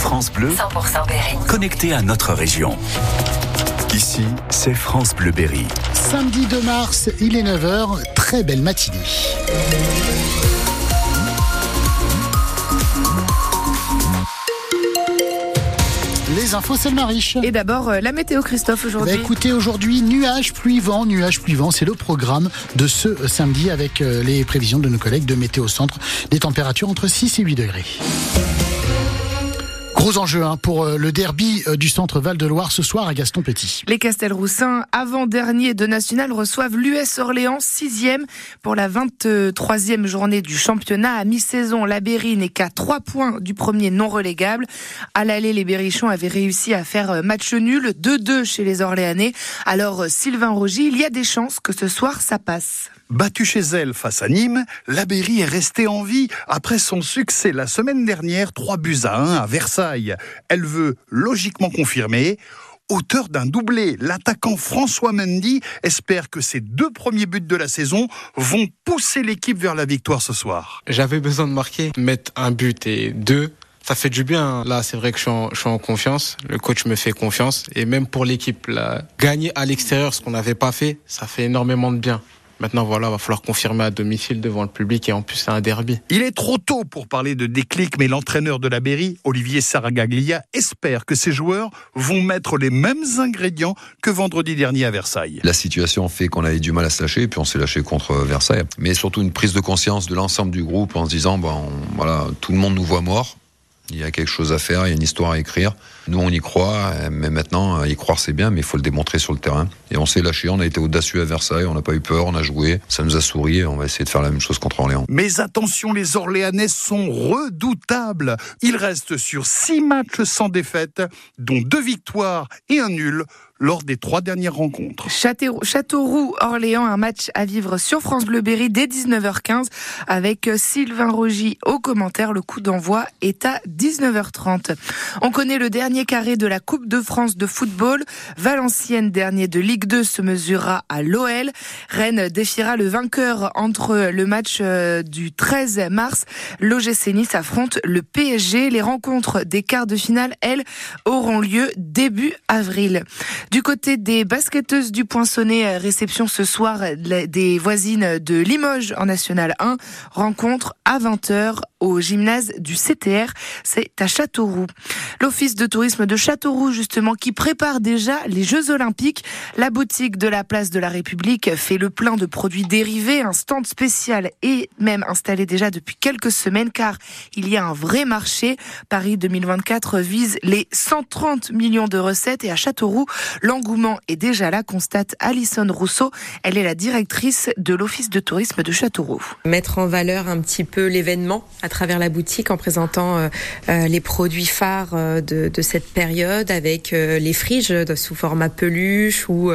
France Bleu, 100% Berry. connecté à notre région. Ici, c'est France Bleu Berry. Samedi 2 mars, il est 9h, très belle matinée. Les infos, c'est le Mariche. Et d'abord, euh, la météo, Christophe, Bah, aujourd'hui. écoutez, aujourd'hui, nuages, pluie, vent, nuages, pluie, vent, c'est le programme de ce euh, samedi avec euh, les prévisions de nos collègues de Météo Centre. Des températures entre 6 et 8 degrés. Gros enjeu hein, pour euh, le derby euh, du centre Val-de-Loire ce soir à Gaston Petit. Les Castelroussins, avant-dernier de National, reçoivent l'US Orléans, sixième pour la 23e journée du championnat. À mi-saison, la Berry n'est qu'à trois points du premier non relégable. À l'aller, les Berrichons avaient réussi à faire euh, match nul, 2-2 chez les Orléanais. Alors, Sylvain Rogy, il y a des chances que ce soir, ça passe. Battue chez elle face à Nîmes, la Berry est restée en vie après son succès la semaine dernière, 3 buts à 1 à Versailles. Elle veut logiquement confirmer. Auteur d'un doublé, l'attaquant François Mendy espère que ses deux premiers buts de la saison vont pousser l'équipe vers la victoire ce soir. J'avais besoin de marquer, mettre un but et deux. Ça fait du bien. Là, c'est vrai que je suis, en, je suis en confiance. Le coach me fait confiance. Et même pour l'équipe, gagner à l'extérieur, ce qu'on n'avait pas fait, ça fait énormément de bien. Maintenant, voilà, va falloir confirmer à domicile devant le public et en plus, c'est un derby. Il est trop tôt pour parler de déclic, mais l'entraîneur de la Berry, Olivier Saragaglia, espère que ses joueurs vont mettre les mêmes ingrédients que vendredi dernier à Versailles. La situation fait qu'on avait du mal à se lâcher, puis on s'est lâché contre Versailles. Mais surtout une prise de conscience de l'ensemble du groupe en se disant, bon, voilà, tout le monde nous voit morts. Il y a quelque chose à faire, il y a une histoire à écrire. Nous, on y croit, mais maintenant, y croire, c'est bien, mais il faut le démontrer sur le terrain. Et on s'est lâché, on a été audacieux à Versailles, on n'a pas eu peur, on a joué, ça nous a souri, on va essayer de faire la même chose contre Orléans. Mais attention, les Orléanais sont redoutables. Ils restent sur six matchs sans défaite, dont deux victoires et un nul lors des trois dernières rencontres. Châteauroux, Orléans, un match à vivre sur France Bleu Berry dès 19h15 avec Sylvain Rogy au commentaire. Le coup d'envoi est à 19h30. On connaît le dernier carré de la Coupe de France de football. Valenciennes, dernier de Ligue 2, se mesurera à l'OL. Rennes défiera le vainqueur entre le match euh, du 13 mars. L'OGC Nice affronte le PSG. Les rencontres des quarts de finale, elles, auront lieu début avril. Du côté des basketteuses du Poinçonnet, réception ce soir des voisines de Limoges en National 1. Rencontre à 20h au gymnase du CTR. C'est à Châteauroux. L'office de tourisme de Châteauroux, justement, qui prépare déjà les Jeux Olympiques. La boutique de la place de la République fait le plein de produits dérivés. Un stand spécial est même installé déjà depuis quelques semaines car il y a un vrai marché. Paris 2024 vise les 130 millions de recettes et à Châteauroux, L'engouement est déjà là, constate Alison Rousseau. Elle est la directrice de l'Office de tourisme de Châteauroux. Mettre en valeur un petit peu l'événement travers la boutique en présentant euh, euh, les produits phares euh, de, cette période avec les friges sous format peluche ou,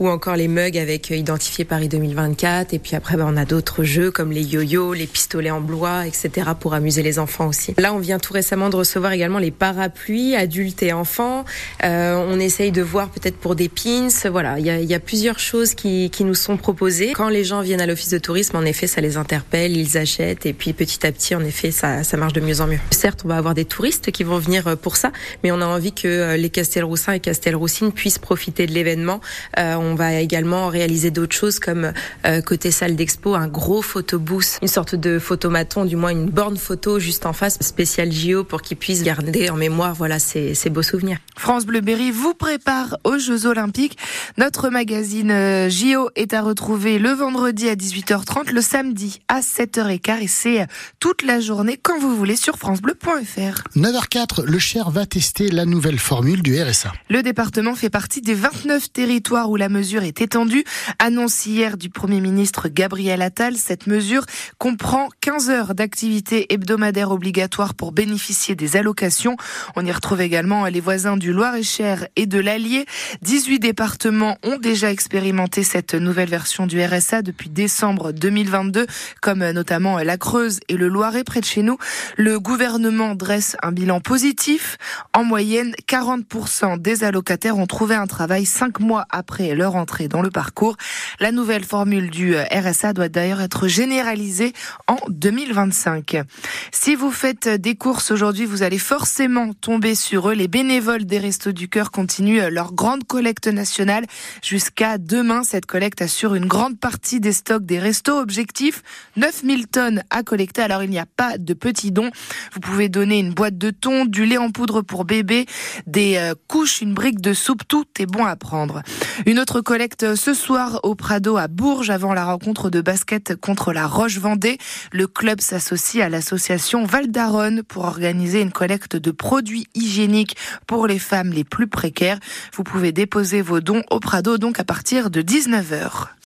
ou encore les mugs avec identifié Paris 2024. Et puis après, ben, on a d'autres jeux comme les yo-yo, les pistolets en bois, etc. pour amuser les enfants aussi. Là, on vient tout récemment de recevoir également les parapluies adultes et enfants. on essaye de voir peut-être pour des pins. Voilà, il y a, y a, plusieurs choses qui, qui, nous sont proposées. Quand les gens viennent à l'office de tourisme, en effet, ça les interpelle, ils achètent et puis petit à petit, en effet, ça, ça marche de mieux en mieux. Certes, on va avoir des touristes qui vont venir pour ça, mais on a envie que les Castelroussins et Castelroussines puissent profiter de l'événement. Euh, on va également réaliser d'autres choses comme euh, côté salle d'expo, un gros photobooth, une sorte de photomaton, du moins une borne photo juste en face, spécial JO pour qu'ils puissent garder en mémoire, voilà, ces, ces beaux souvenirs. France Bleu Berry vous prépare aux Jeux Olympiques. Notre magazine JO est à retrouver le vendredi à 18h30, le samedi à 7h15 et c'est toute la journée quand vous voulez sur francebleu.fr. 9h04, le Cher va tester la nouvelle formule du RSA. Le département fait partie des 29 territoires où la mesure est étendue. Annonce hier du Premier ministre Gabriel Attal, cette mesure comprend 15 heures d'activité hebdomadaire obligatoire pour bénéficier des allocations. On y retrouve également les voisins du Loir-et-Cher et de l'Allier. 18 départements ont déjà expérimenté cette nouvelle version du RSA depuis décembre 2022, comme notamment la Creuse et le Loiret. Près de chez nous, le gouvernement dresse un bilan positif. En moyenne, 40% des allocataires ont trouvé un travail cinq mois après leur entrée dans le parcours. La nouvelle formule du RSA doit d'ailleurs être généralisée en 2025. Si vous faites des courses aujourd'hui, vous allez forcément tomber sur eux. Les bénévoles des Restos du Cœur continuent leur grande collecte nationale jusqu'à demain. Cette collecte assure une grande partie des stocks des restos. Objectif 9000 tonnes à collecter. Alors il n'y a de petits dons. Vous pouvez donner une boîte de thon, du lait en poudre pour bébé, des euh, couches, une brique de soupe. Tout est bon à prendre. Une autre collecte ce soir au Prado à Bourges avant la rencontre de basket contre la Roche-Vendée. Le club s'associe à l'association Val d'Aronne pour organiser une collecte de produits hygiéniques pour les femmes les plus précaires. Vous pouvez déposer vos dons au Prado donc à partir de 19h.